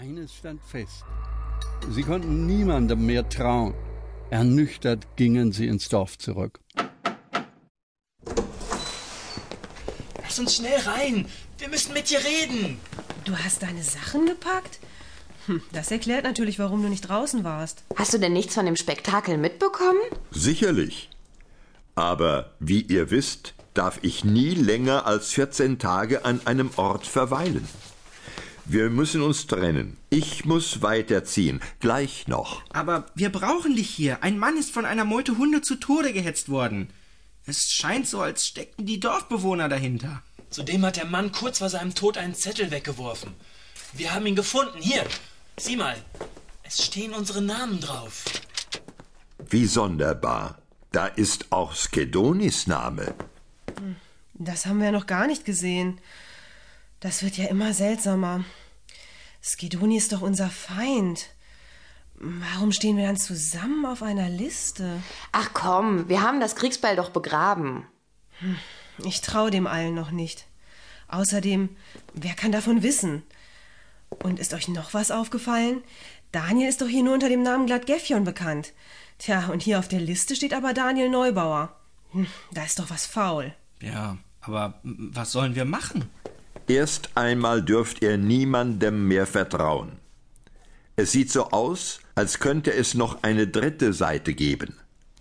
Eines stand fest. Sie konnten niemandem mehr trauen. Ernüchtert gingen sie ins Dorf zurück. Lass uns schnell rein. Wir müssen mit dir reden. Du hast deine Sachen gepackt? Hm, das erklärt natürlich, warum du nicht draußen warst. Hast du denn nichts von dem Spektakel mitbekommen? Sicherlich. Aber wie ihr wisst, darf ich nie länger als 14 Tage an einem Ort verweilen. Wir müssen uns trennen. Ich muss weiterziehen. Gleich noch. Aber wir brauchen dich hier. Ein Mann ist von einer Meute Hunde zu Tode gehetzt worden. Es scheint so, als steckten die Dorfbewohner dahinter. Zudem hat der Mann kurz vor seinem Tod einen Zettel weggeworfen. Wir haben ihn gefunden. Hier, sieh mal. Es stehen unsere Namen drauf. Wie sonderbar. Da ist auch Skedonis Name. Das haben wir noch gar nicht gesehen. Das wird ja immer seltsamer. Skedoni ist doch unser Feind. Warum stehen wir dann zusammen auf einer Liste? Ach komm, wir haben das Kriegsbeil doch begraben. Ich traue dem allen noch nicht. Außerdem, wer kann davon wissen? Und ist euch noch was aufgefallen? Daniel ist doch hier nur unter dem Namen Gladgeffion bekannt. Tja, und hier auf der Liste steht aber Daniel Neubauer. Hm, da ist doch was faul. Ja, aber was sollen wir machen? Erst einmal dürft ihr niemandem mehr vertrauen. Es sieht so aus, als könnte es noch eine dritte Seite geben.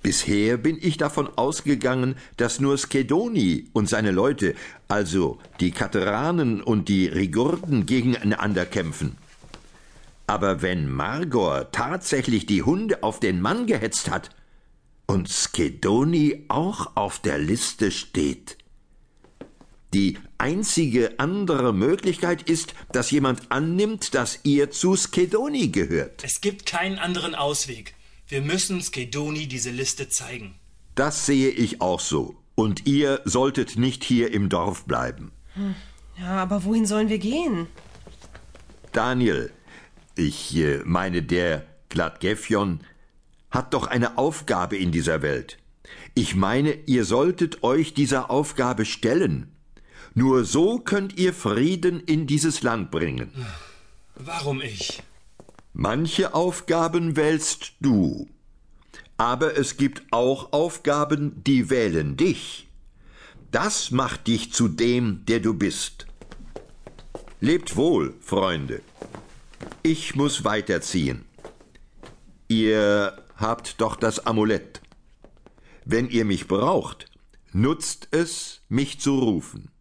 Bisher bin ich davon ausgegangen, dass nur Skedoni und seine Leute, also die Kateranen und die Rigurden, gegeneinander kämpfen. Aber wenn Margor tatsächlich die Hunde auf den Mann gehetzt hat und Skedoni auch auf der Liste steht, die einzige andere Möglichkeit ist, dass jemand annimmt, dass ihr zu Skedoni gehört. Es gibt keinen anderen Ausweg. Wir müssen Skedoni diese Liste zeigen. Das sehe ich auch so. Und ihr solltet nicht hier im Dorf bleiben. Hm. Ja, aber wohin sollen wir gehen? Daniel, ich äh, meine der Gladgeffion, hat doch eine Aufgabe in dieser Welt. Ich meine, ihr solltet euch dieser Aufgabe stellen. Nur so könnt ihr Frieden in dieses Land bringen. Warum ich? Manche Aufgaben wählst du. Aber es gibt auch Aufgaben, die wählen dich. Das macht dich zu dem, der du bist. Lebt wohl, Freunde. Ich muss weiterziehen. Ihr habt doch das Amulett. Wenn ihr mich braucht, nutzt es, mich zu rufen.